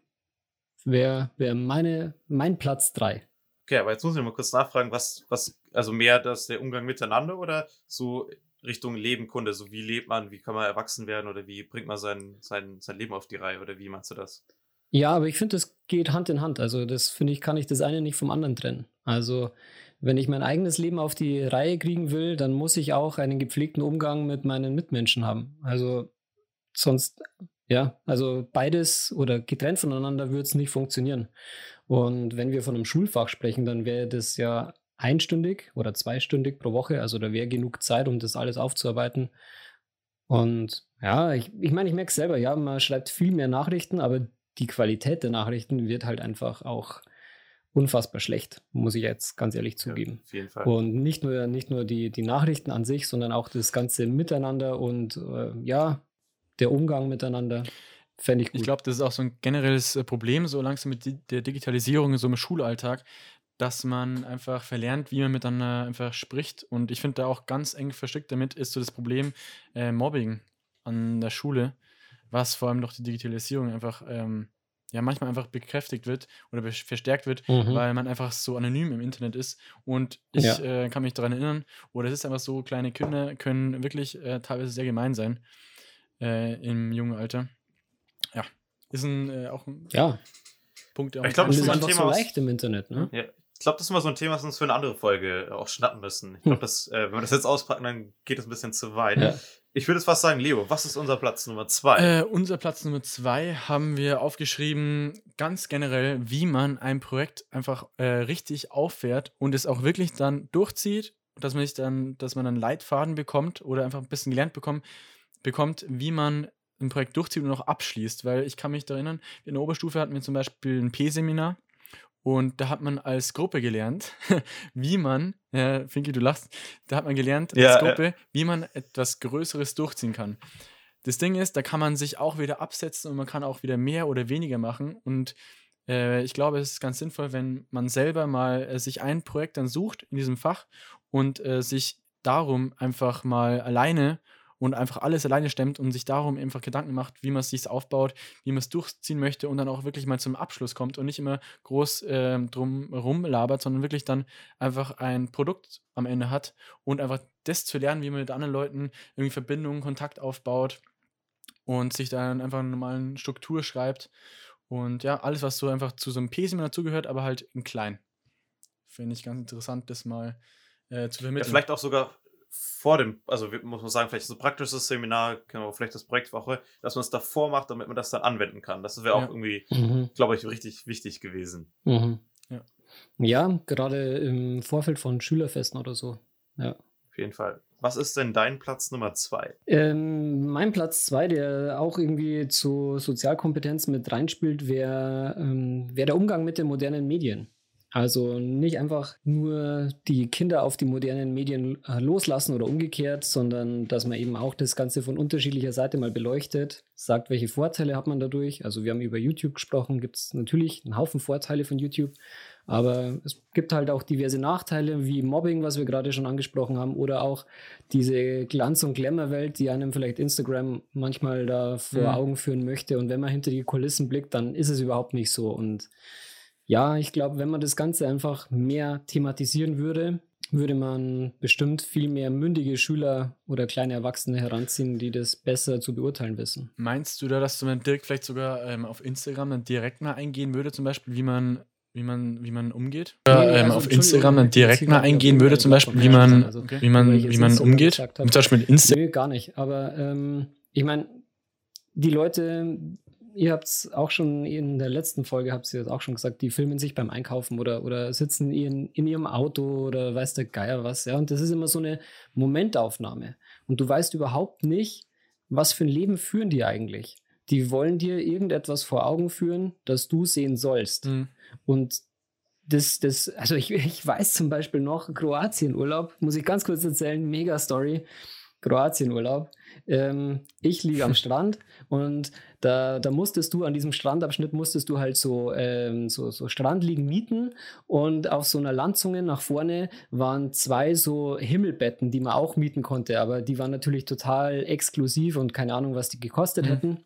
Wäre wär mein Platz 3. Okay, aber jetzt muss ich mal kurz nachfragen, was, was, also mehr das der Umgang miteinander oder so Richtung Lebenkunde, so wie lebt man, wie kann man erwachsen werden oder wie bringt man sein, sein, sein Leben auf die Reihe oder wie meinst du das? Ja, aber ich finde, das geht Hand in Hand. Also das finde ich, kann ich das eine nicht vom anderen trennen. Also wenn ich mein eigenes Leben auf die Reihe kriegen will, dann muss ich auch einen gepflegten Umgang mit meinen Mitmenschen haben. Also sonst, ja, also beides oder getrennt voneinander würde es nicht funktionieren. Und wenn wir von einem Schulfach sprechen, dann wäre das ja einstündig oder zweistündig pro Woche. Also da wäre genug Zeit, um das alles aufzuarbeiten. Und ja, ich, ich meine, ich merke es selber, ja, man schreibt viel mehr Nachrichten, aber die Qualität der Nachrichten wird halt einfach auch unfassbar schlecht, muss ich jetzt ganz ehrlich zugeben. Ja, auf jeden Fall. Und nicht nur, nicht nur die, die Nachrichten an sich, sondern auch das ganze Miteinander und äh, ja, der Umgang miteinander. Fände ich gut. Ich glaube, das ist auch so ein generelles äh, Problem, so langsam mit der Digitalisierung in so einem Schulalltag, dass man einfach verlernt, wie man miteinander einfach spricht. Und ich finde da auch ganz eng verstrickt damit ist so das Problem äh, Mobbing an der Schule, was vor allem durch die Digitalisierung einfach ähm, ja manchmal einfach bekräftigt wird oder verstärkt wird, mhm. weil man einfach so anonym im Internet ist. Und ich ja. äh, kann mich daran erinnern, oder es ist einfach so, kleine Kinder können wirklich äh, teilweise sehr gemein sein äh, im jungen Alter. Ja, ist ein, äh, auch ein ja. Punkt, der auch Ich glaube, das ist einfach so leicht im Internet, ne? Ja. Ich glaube, das ist mal so ein Thema, das wir uns für eine andere Folge auch schnappen müssen. Ich glaube, hm. äh, wenn wir das jetzt auspacken, dann geht es ein bisschen zu weit. Ja. Ich würde jetzt fast sagen, Leo, was ist unser Platz Nummer zwei? Äh, unser Platz Nummer zwei haben wir aufgeschrieben, ganz generell, wie man ein Projekt einfach äh, richtig auffährt und es auch wirklich dann durchzieht, dass man sich dann, dass man einen Leitfaden bekommt oder einfach ein bisschen gelernt bekommt, bekommt, wie man ein Projekt durchzieht und auch abschließt. Weil ich kann mich erinnern, in der Oberstufe hatten wir zum Beispiel ein P-Seminar und da hat man als Gruppe gelernt, wie man, äh, Finki, du lachst, da hat man gelernt ja, als Gruppe, ja. wie man etwas Größeres durchziehen kann. Das Ding ist, da kann man sich auch wieder absetzen und man kann auch wieder mehr oder weniger machen. Und äh, ich glaube, es ist ganz sinnvoll, wenn man selber mal äh, sich ein Projekt dann sucht in diesem Fach und äh, sich darum einfach mal alleine und einfach alles alleine stemmt und sich darum einfach Gedanken macht, wie man es sich aufbaut, wie man es durchziehen möchte und dann auch wirklich mal zum Abschluss kommt und nicht immer groß äh, drum rumlabert, sondern wirklich dann einfach ein Produkt am Ende hat und einfach das zu lernen, wie man mit anderen Leuten irgendwie Verbindungen, Kontakt aufbaut und sich dann einfach eine normalen Struktur schreibt und ja, alles, was so einfach zu so einem P-Seminar dazugehört, aber halt in klein. Finde ich ganz interessant, das mal äh, zu vermitteln. Ja, vielleicht auch sogar vor dem, also muss man sagen, vielleicht so ein praktisches Seminar, vielleicht das Projektwoche, dass man es davor macht, damit man das dann anwenden kann. Das wäre auch ja. irgendwie, mhm. glaube ich, richtig wichtig gewesen. Mhm. Ja. ja, gerade im Vorfeld von Schülerfesten oder so. Ja. Auf jeden Fall. Was ist denn dein Platz Nummer zwei? Ähm, mein Platz zwei, der auch irgendwie zu Sozialkompetenz mit reinspielt, wäre ähm, wär der Umgang mit den modernen Medien. Also nicht einfach nur die Kinder auf die modernen Medien äh, loslassen oder umgekehrt, sondern dass man eben auch das Ganze von unterschiedlicher Seite mal beleuchtet, sagt, welche Vorteile hat man dadurch. Also wir haben über YouTube gesprochen, gibt es natürlich einen Haufen Vorteile von YouTube, aber es gibt halt auch diverse Nachteile wie Mobbing, was wir gerade schon angesprochen haben, oder auch diese Glanz- und Glamour-Welt, die einem vielleicht Instagram manchmal da vor mhm. Augen führen möchte. Und wenn man hinter die Kulissen blickt, dann ist es überhaupt nicht so. Und ja, ich glaube, wenn man das Ganze einfach mehr thematisieren würde, würde man bestimmt viel mehr mündige Schüler oder kleine Erwachsene heranziehen, die das besser zu beurteilen wissen. Meinst du da, dass du dann direkt vielleicht sogar ähm, auf Instagram dann direkt mal eingehen würde, zum Beispiel, wie man wie man, wie man umgeht? Nee, nee, ähm, also auf Instagram dann direkt mal eingehen würde, zum Beispiel, wie man, also, okay. wie man, wie man umgeht? Zum Beispiel mit Instagram? Nee, gar nicht. Aber ähm, ich meine, die Leute, ihr habt es auch schon in der letzten Folge, habt ihr auch schon gesagt, die filmen sich beim Einkaufen oder, oder sitzen in, in ihrem Auto oder weiß der Geier was. Ja? Und das ist immer so eine Momentaufnahme. Und du weißt überhaupt nicht, was für ein Leben führen die eigentlich. Die wollen dir irgendetwas vor Augen führen, das du sehen sollst. Mhm. Und das, das, also ich, ich weiß zum Beispiel noch, Kroatien-Urlaub, muss ich ganz kurz erzählen, mega Story. Kroatien-Urlaub. Ähm, ich liege am Strand und da, da musstest du an diesem Strandabschnitt musstest du halt so, ähm, so, so Strandliegen mieten und auf so einer Landzunge nach vorne waren zwei so Himmelbetten, die man auch mieten konnte, aber die waren natürlich total exklusiv und keine Ahnung, was die gekostet mhm. hätten.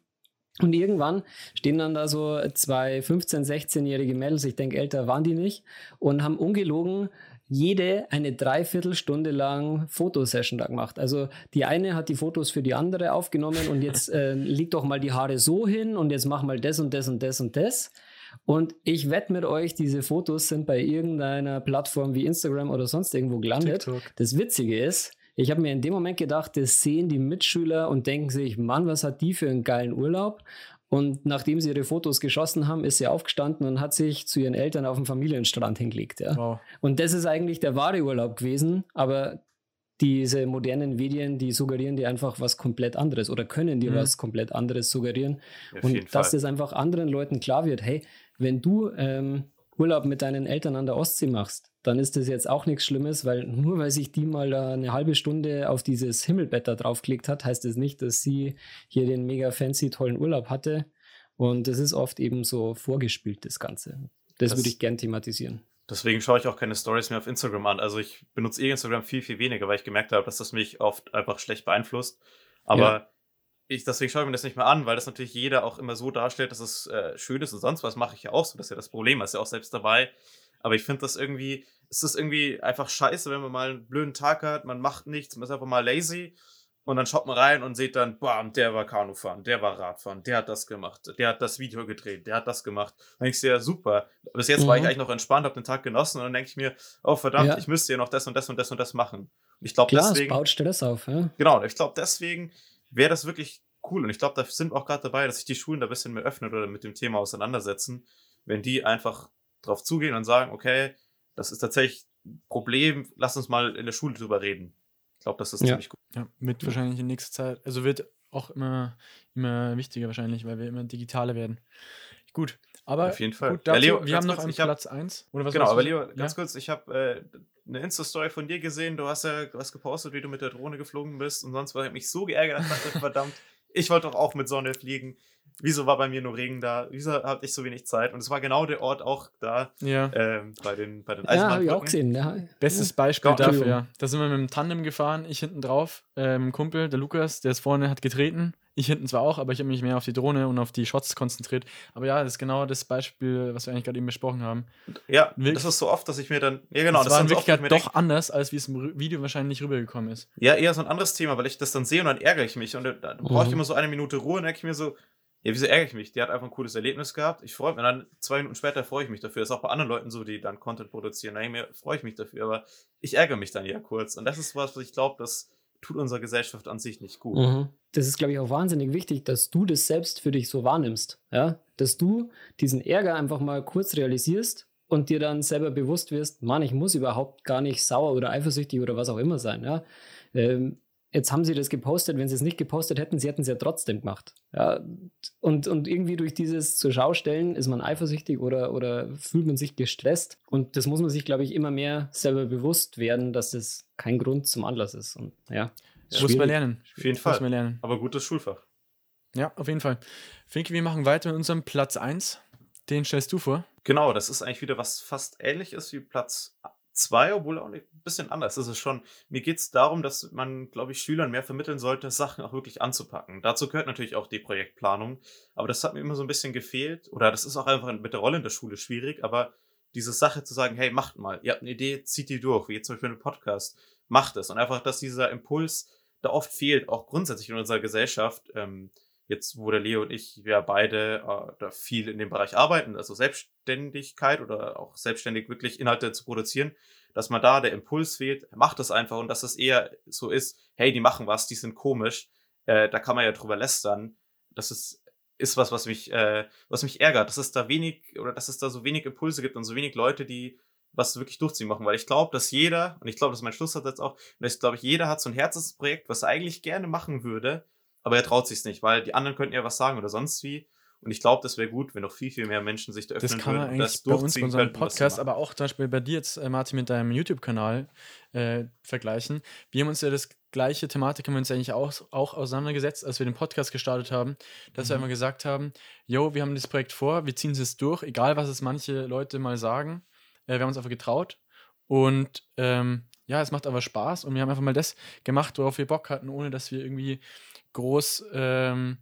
Und irgendwann stehen dann da so zwei 15-, 16-jährige Mädels, ich denke, älter waren die nicht, und haben ungelogen jede eine Dreiviertelstunde lang Fotosession da gemacht. Also die eine hat die Fotos für die andere aufgenommen und jetzt äh, leg doch mal die Haare so hin und jetzt mach mal das und das und das und das. Und ich wette mit euch, diese Fotos sind bei irgendeiner Plattform wie Instagram oder sonst irgendwo gelandet. TikTok. Das Witzige ist, ich habe mir in dem Moment gedacht, das sehen die Mitschüler und denken sich, Mann, was hat die für einen geilen Urlaub? Und nachdem sie ihre Fotos geschossen haben, ist sie aufgestanden und hat sich zu ihren Eltern auf dem Familienstrand hingelegt. Ja. Wow. Und das ist eigentlich der wahre Urlaub gewesen, aber diese modernen Medien, die suggerieren dir einfach was komplett anderes oder können dir mhm. was komplett anderes suggerieren. Auf und dass das einfach anderen Leuten klar wird, hey, wenn du ähm, Urlaub mit deinen Eltern an der Ostsee machst, dann ist das jetzt auch nichts Schlimmes, weil nur weil sich die mal eine halbe Stunde auf dieses Himmelbett da draufgelegt hat, heißt das nicht, dass sie hier den mega fancy tollen Urlaub hatte. Und das ist oft eben so vorgespielt, das Ganze. Das, das würde ich gern thematisieren. Deswegen schaue ich auch keine Stories mehr auf Instagram an. Also ich benutze eh Instagram viel, viel weniger, weil ich gemerkt habe, dass das mich oft einfach schlecht beeinflusst. Aber ja. Ich, deswegen schaue ich mir das nicht mehr an, weil das natürlich jeder auch immer so darstellt, dass es äh, schön ist und sonst was mache ich ja auch so. Das ist ja das Problem, ist ja auch selbst dabei. Aber ich finde das irgendwie, es ist irgendwie einfach scheiße, wenn man mal einen blöden Tag hat, man macht nichts, man ist einfach mal lazy und dann schaut man rein und sieht dann, bam, der war Kanufahren, der war Radfahren, der hat das gemacht, der hat das Video gedreht, der hat das gemacht. Dann denke ich ja, super. Bis jetzt mhm. war ich mhm. eigentlich noch entspannt, habe den Tag genossen und dann denke ich mir, oh verdammt, ja. ich müsste ja noch das und das und das und das machen. Und ich glaube deswegen. baut Stress auf, ja. Genau, ich glaube deswegen wäre das wirklich cool. Und ich glaube, da sind wir auch gerade dabei, dass sich die Schulen da ein bisschen mehr öffnen oder mit dem Thema auseinandersetzen, wenn die einfach drauf zugehen und sagen, okay, das ist tatsächlich ein Problem, lass uns mal in der Schule drüber reden. Ich glaube, das ist ja. ziemlich gut. Ja, wird wahrscheinlich in nächster Zeit, also wird auch immer, immer wichtiger wahrscheinlich, weil wir immer digitaler werden. Gut, aber auf jeden Fall. Gut, dazu, ja, Leo, wir haben noch einen Platz 1. Genau, aber Leo, ganz ja? kurz, ich habe äh, eine Insta-Story von dir gesehen. Du hast ja was gepostet, wie du mit der Drohne geflogen bist und sonst war ich mich so geärgert, ich dachte, verdammt, ich wollte doch auch mit Sonne fliegen wieso war bei mir nur Regen da? Wieso hatte ich so wenig Zeit? Und es war genau der Ort auch da ja. ähm, bei den, bei den Ja, habe ich auch gesehen. Ja. Bestes Beispiel ja. dafür, ja. Da sind wir mit dem Tandem gefahren, ich hinten drauf, ähm, Kumpel, der Lukas, der ist vorne, hat getreten. Ich hinten zwar auch, aber ich habe mich mehr auf die Drohne und auf die Shots konzentriert. Aber ja, das ist genau das Beispiel, was wir eigentlich gerade eben besprochen haben. Ja, Wirklich, das ist so oft, dass ich mir dann. Ja, genau. Das, das war in Wirklichkeit oft, doch anders, als wie es im Video wahrscheinlich rübergekommen ist. Ja, eher so ein anderes Thema, weil ich das dann sehe und dann ärgere ich mich. Und da brauche ich mhm. immer so eine Minute Ruhe und denke ich mir so, ja, wieso ärgere ich mich? Die hat einfach ein cooles Erlebnis gehabt. Ich freue mich. Und dann zwei Minuten später freue ich mich dafür. Das ist auch bei anderen Leuten so, die dann Content produzieren. Nein, freue ich mich dafür. Aber ich ärgere mich dann ja kurz. Und das ist was, was ich glaube, das tut unserer Gesellschaft an sich nicht gut. Mhm. Das ist, glaube ich, auch wahnsinnig wichtig, dass du das selbst für dich so wahrnimmst. Ja? Dass du diesen Ärger einfach mal kurz realisierst und dir dann selber bewusst wirst, Mann, ich muss überhaupt gar nicht sauer oder eifersüchtig oder was auch immer sein. Ja? Ähm, jetzt haben sie das gepostet, wenn sie es nicht gepostet hätten, sie hätten es ja trotzdem gemacht. Ja, und, und irgendwie durch dieses zur Schau stellen ist man eifersüchtig oder, oder fühlt man sich gestresst. Und das muss man sich, glaube ich, immer mehr selber bewusst werden, dass das kein Grund zum Anlass ist. Und ja, ja muss man lernen. Auf jeden Fall. Muss man lernen. Aber gutes Schulfach. Ja, auf jeden Fall. Finke, wir machen weiter mit unserem Platz 1. Den stellst du vor. Genau, das ist eigentlich wieder was fast ähnlich ist wie Platz 2, obwohl auch ein bisschen anders ist es schon. Mir geht es darum, dass man, glaube ich, Schülern mehr vermitteln sollte, Sachen auch wirklich anzupacken. Dazu gehört natürlich auch die Projektplanung, aber das hat mir immer so ein bisschen gefehlt. Oder das ist auch einfach mit der Rolle in der Schule schwierig, aber diese Sache zu sagen, hey, macht mal, ihr habt eine Idee, zieht die durch, wie jetzt zum Beispiel ein Podcast, macht es. Und einfach, dass dieser Impuls da oft fehlt, auch grundsätzlich in unserer Gesellschaft. Ähm, jetzt, wo der Leo und ich ja beide äh, da viel in dem Bereich arbeiten, also Selbstständigkeit oder auch selbstständig wirklich Inhalte zu produzieren, dass man da der Impuls fehlt, macht das einfach und dass es eher so ist, hey, die machen was, die sind komisch, äh, da kann man ja drüber lästern. Das ist, ist was, was mich, äh, was mich ärgert, dass es da wenig oder dass es da so wenig Impulse gibt und so wenig Leute, die was wirklich durchziehen machen, weil ich glaube, dass jeder, und ich glaube, das ist mein Schlusssatz jetzt auch, und ich glaube, jeder hat so ein Herzensprojekt, was er eigentlich gerne machen würde, aber er traut sich nicht, weil die anderen könnten ja was sagen oder sonst wie. Und ich glaube, das wäre gut, wenn noch viel, viel mehr Menschen sich da öffnen das kann man. Eigentlich bei uns bei unserem Podcast, aber auch zum Beispiel bei dir jetzt, äh, Martin, mit deinem YouTube-Kanal äh, vergleichen. Wir haben uns ja das gleiche Thematik haben wir uns eigentlich auch, auch auseinandergesetzt, als wir den Podcast gestartet haben, dass mhm. wir einmal gesagt haben, yo, wir haben das Projekt vor, wir ziehen es durch, egal was es manche Leute mal sagen. Äh, wir haben uns einfach getraut und ähm, ja, es macht aber Spaß und wir haben einfach mal das gemacht, worauf wir Bock hatten, ohne dass wir irgendwie groß ähm,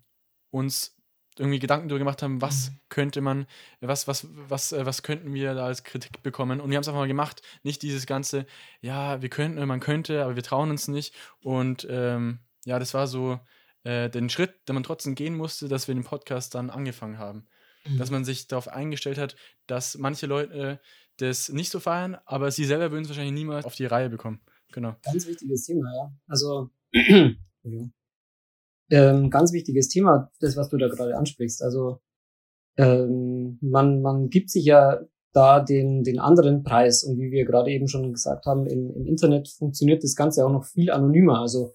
uns irgendwie Gedanken darüber gemacht haben, was mhm. könnte man, was, was, was, äh, was könnten wir da als Kritik bekommen. Und wir haben es einfach mal gemacht. Nicht dieses ganze, ja, wir könnten, man könnte, aber wir trauen uns nicht. Und ähm, ja, das war so äh, den Schritt, den man trotzdem gehen musste, dass wir den Podcast dann angefangen haben. Mhm. Dass man sich darauf eingestellt hat, dass manche Leute das nicht so feiern, aber sie selber würden es wahrscheinlich niemals auf die Reihe bekommen. Genau. Ganz wichtiges Thema, ja. Also, ähm, ganz wichtiges Thema, das, was du da gerade ansprichst. Also ähm, man, man gibt sich ja da den, den anderen Preis. Und wie wir gerade eben schon gesagt haben, im, im Internet funktioniert das Ganze auch noch viel anonymer. Also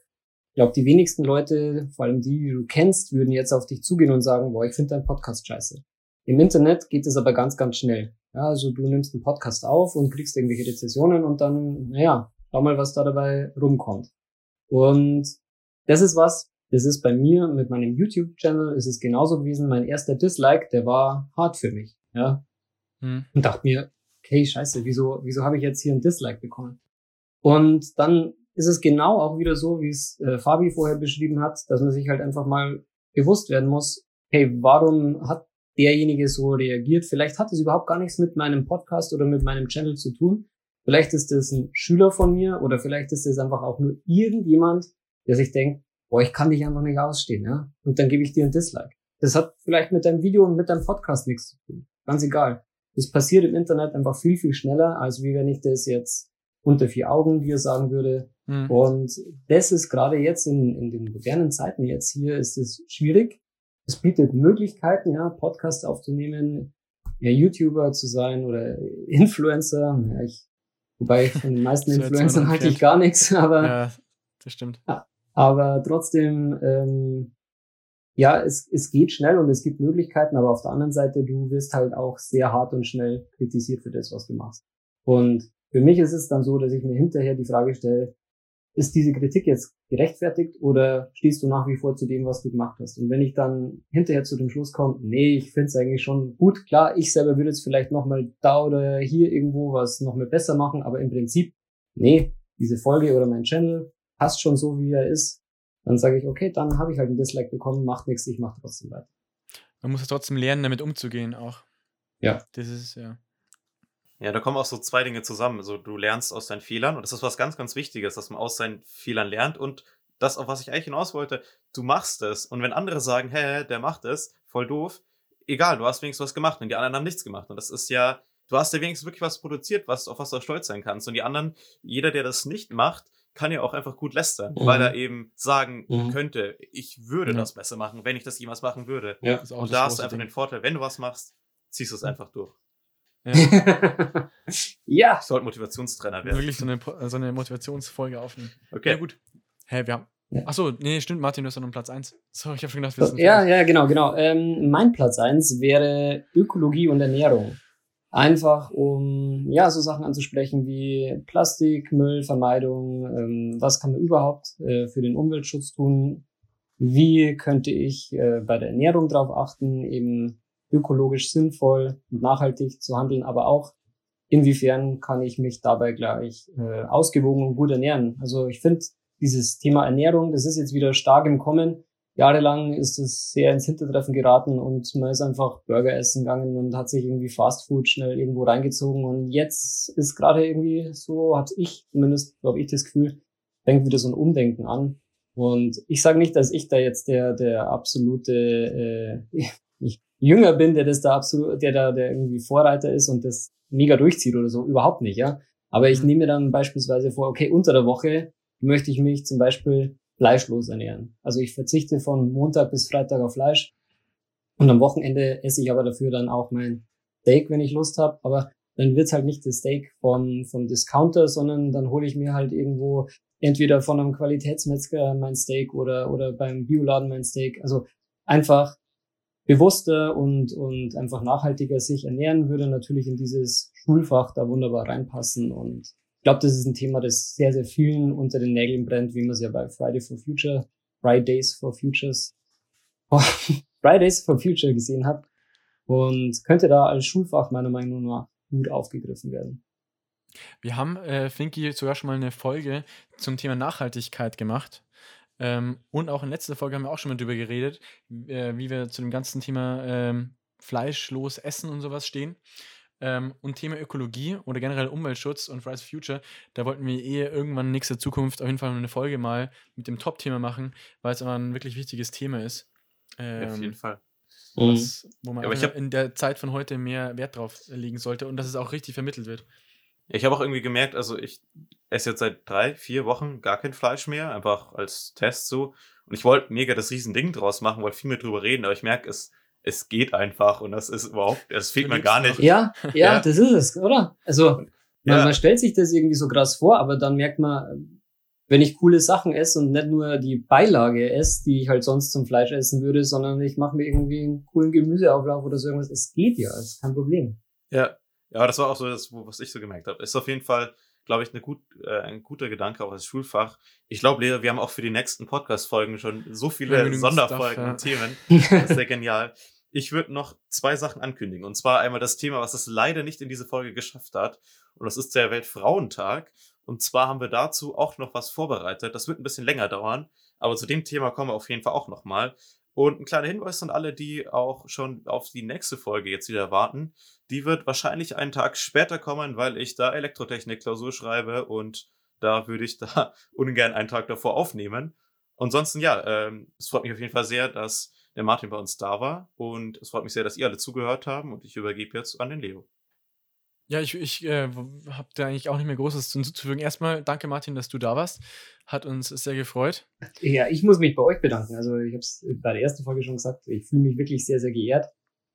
ich glaube, die wenigsten Leute, vor allem die, die du kennst, würden jetzt auf dich zugehen und sagen, boah, ich finde deinen Podcast scheiße. Im Internet geht es aber ganz, ganz schnell. Ja, also du nimmst einen Podcast auf und kriegst irgendwelche Rezessionen und dann, naja, schau mal, was da dabei rumkommt. Und das ist was, das ist bei mir mit meinem YouTube-Channel ist es genauso gewesen. Mein erster Dislike, der war hart für mich, ja. Hm. Und dachte mir, okay, scheiße, wieso, wieso habe ich jetzt hier ein Dislike bekommen? Und dann ist es genau auch wieder so, wie es äh, Fabi vorher beschrieben hat, dass man sich halt einfach mal bewusst werden muss, hey, warum hat derjenige so reagiert? Vielleicht hat es überhaupt gar nichts mit meinem Podcast oder mit meinem Channel zu tun. Vielleicht ist es ein Schüler von mir oder vielleicht ist es einfach auch nur irgendjemand, der sich denkt, boah, ich kann dich einfach nicht ausstehen, ja? Und dann gebe ich dir ein Dislike. Das hat vielleicht mit deinem Video und mit deinem Podcast nichts zu tun. Ganz egal. Das passiert im Internet einfach viel, viel schneller, als wie wenn ich das jetzt unter vier Augen dir sagen würde. Mhm. Und das ist gerade jetzt in, in den modernen Zeiten jetzt hier ist es schwierig. Es bietet Möglichkeiten, ja, Podcasts aufzunehmen, ja, YouTuber zu sein oder Influencer. Ja, ich, wobei von den meisten Influencern halte ich gar nichts, aber. Ja, das stimmt. Aber trotzdem, ähm, ja, es, es geht schnell und es gibt Möglichkeiten, aber auf der anderen Seite, du wirst halt auch sehr hart und schnell kritisiert für das, was du machst. Und für mich ist es dann so, dass ich mir hinterher die Frage stelle, ist diese Kritik jetzt gerechtfertigt oder stehst du nach wie vor zu dem, was du gemacht hast? Und wenn ich dann hinterher zu dem Schluss komme, nee, ich finde es eigentlich schon gut, klar, ich selber würde jetzt vielleicht nochmal da oder hier irgendwo was nochmal besser machen, aber im Prinzip, nee, diese Folge oder mein Channel passt schon so, wie er ist, dann sage ich, okay, dann habe ich halt ein Dislike bekommen, macht nichts, ich mache trotzdem weiter. Man muss ja trotzdem lernen, damit umzugehen auch. Ja. Das ist, ja. Ja, da kommen auch so zwei Dinge zusammen. Also du lernst aus deinen Fehlern und das ist was ganz, ganz Wichtiges, dass man aus seinen Fehlern lernt und das, auf was ich eigentlich hinaus wollte, du machst es. Und wenn andere sagen, hä, der macht es, voll doof, egal, du hast wenigstens was gemacht und die anderen haben nichts gemacht. Und das ist ja, du hast ja wenigstens wirklich was produziert, was, auf was du stolz sein kannst. Und die anderen, jeder, der das nicht macht, kann ja auch einfach gut lästern, mhm. weil er eben sagen mhm. könnte, ich würde mhm. das besser machen, wenn ich das jemals machen würde. Ja, und da hast du einfach Ding. den Vorteil, wenn du was machst, ziehst du es einfach durch. Ja. ja. Ich sollte Motivationstrainer werden. Wirklich so eine, so eine Motivationsfolge aufnehmen. Okay. Ja, gut. Hä, hey, wir haben. Ja. Achso, nee, stimmt, Martin, du hast ja noch einen Platz 1. Sorry, ich habe schon gedacht, wir sind. Ja, ja, genau, genau. Ähm, mein Platz 1 wäre Ökologie und Ernährung. Einfach um ja so Sachen anzusprechen wie Plastik, Müllvermeidung, ähm, was kann man überhaupt äh, für den Umweltschutz tun, wie könnte ich äh, bei der Ernährung drauf achten, eben ökologisch sinnvoll und nachhaltig zu handeln, aber auch inwiefern kann ich mich dabei gleich äh, ausgewogen und gut ernähren. Also ich finde dieses Thema Ernährung, das ist jetzt wieder stark im Kommen. Jahrelang ist es sehr ins Hintertreffen geraten und man ist einfach Burger essen gegangen und hat sich irgendwie Fast Food schnell irgendwo reingezogen. Und jetzt ist gerade irgendwie so, hat ich zumindest, glaube ich, das Gefühl, fängt wieder so ein Umdenken an. Und ich sage nicht, dass ich da jetzt der, der absolute, äh, jünger bin, der das da absolut, der da der irgendwie Vorreiter ist und das mega durchzieht oder so, überhaupt nicht, ja. Aber ich mhm. nehme mir dann beispielsweise vor, okay, unter der Woche möchte ich mich zum Beispiel fleischlos ernähren. Also ich verzichte von Montag bis Freitag auf Fleisch und am Wochenende esse ich aber dafür dann auch mein Steak, wenn ich Lust habe. Aber dann wird's halt nicht das Steak vom, vom Discounter, sondern dann hole ich mir halt irgendwo entweder von einem Qualitätsmetzger mein Steak oder, oder beim Bioladen mein Steak. Also einfach bewusster und, und einfach nachhaltiger sich ernähren, würde natürlich in dieses Schulfach da wunderbar reinpassen. Und ich glaube, das ist ein Thema, das sehr, sehr vielen unter den Nägeln brennt, wie man es ja bei Friday for Future, Fridays for Futures, Fridays for Future gesehen hat. Und könnte da als Schulfach meiner Meinung nach gut aufgegriffen werden. Wir haben, äh, Finky, sogar schon mal eine Folge zum Thema Nachhaltigkeit gemacht. Ähm, und auch in letzter Folge haben wir auch schon mal drüber geredet, äh, wie wir zu dem ganzen Thema ähm, fleischlos Essen und sowas stehen. Ähm, und Thema Ökologie oder generell Umweltschutz und Fridays for Future, da wollten wir eh irgendwann in nächster Zukunft auf jeden Fall eine Folge mal mit dem Top-Thema machen, weil es aber ein wirklich wichtiges Thema ist. Ja, auf jeden ähm, Fall. Was, wo man ja, in der Zeit von heute mehr Wert drauf legen sollte und dass es auch richtig vermittelt wird. Ich habe auch irgendwie gemerkt, also ich esse jetzt seit drei, vier Wochen gar kein Fleisch mehr, einfach als Test so. Und ich wollte mega das Riesending draus machen, wollte viel mehr drüber reden, aber ich merke, es, es geht einfach und das ist überhaupt, das fehlt mir gar nicht. Ja, ja, ja, das ist es, oder? Also, man, ja. man stellt sich das irgendwie so krass vor, aber dann merkt man, wenn ich coole Sachen esse und nicht nur die Beilage esse, die ich halt sonst zum Fleisch essen würde, sondern ich mache mir irgendwie einen coolen Gemüseauflauf oder so irgendwas, es geht ja, es ist kein Problem. Ja, ja, das war auch so das, was ich so gemerkt habe. Ist auf jeden Fall, glaube ich, eine gut, äh, ein guter Gedanke auch als Schulfach. Ich glaube, Lehrer, wir haben auch für die nächsten Podcast-Folgen schon so viele Sonderfolgen Stuff, ja. und Themen. Das ist sehr genial. Ich würde noch zwei Sachen ankündigen. Und zwar einmal das Thema, was es leider nicht in diese Folge geschafft hat. Und das ist der Weltfrauentag. Und zwar haben wir dazu auch noch was vorbereitet. Das wird ein bisschen länger dauern. Aber zu dem Thema kommen wir auf jeden Fall auch nochmal. Und ein kleiner Hinweis an alle, die auch schon auf die nächste Folge jetzt wieder warten. Die wird wahrscheinlich einen Tag später kommen, weil ich da Elektrotechnik-Klausur schreibe und da würde ich da ungern einen Tag davor aufnehmen. Ansonsten, ja, ähm, es freut mich auf jeden Fall sehr, dass der Martin bei uns da war und es freut mich sehr, dass ihr alle zugehört haben und ich übergebe jetzt an den Leo. Ja, ich, ich äh, habe da eigentlich auch nicht mehr Großes hinzuzufügen. Erstmal danke, Martin, dass du da warst. Hat uns sehr gefreut. Ja, ich muss mich bei euch bedanken. Also, ich habe es bei der ersten Folge schon gesagt. Ich fühle mich wirklich sehr, sehr geehrt,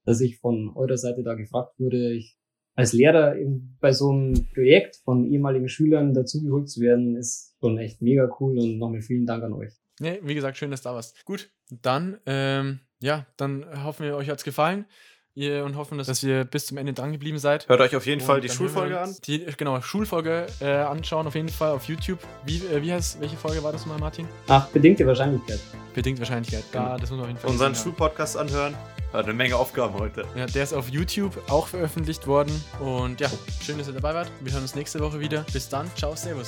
dass ich von eurer Seite da gefragt wurde. Ich, als Lehrer bei so einem Projekt von ehemaligen Schülern dazugeholt zu werden, ist schon echt mega cool und nochmal vielen Dank an euch. Nee, wie gesagt, schön, dass du da warst. Gut, dann, ähm, ja, dann hoffen wir, euch hat es gefallen ihr und hoffen, dass, dass ihr bis zum Ende dran geblieben seid. Hört euch auf jeden und Fall die Schulfolge an. Die, genau, Schulfolge äh, anschauen, auf jeden Fall auf YouTube. Wie, äh, wie heißt, welche Folge war das mal, Martin? Ach, bedingte Wahrscheinlichkeit. Bedingte Wahrscheinlichkeit, da, genau. das muss man auf jeden Fall Unseren Schulpodcast anhören. Hat eine Menge Aufgaben heute. Ja, der ist auf YouTube auch veröffentlicht worden. Und ja, schön, dass ihr dabei wart. Wir hören uns nächste Woche wieder. Bis dann. Ciao, Servus.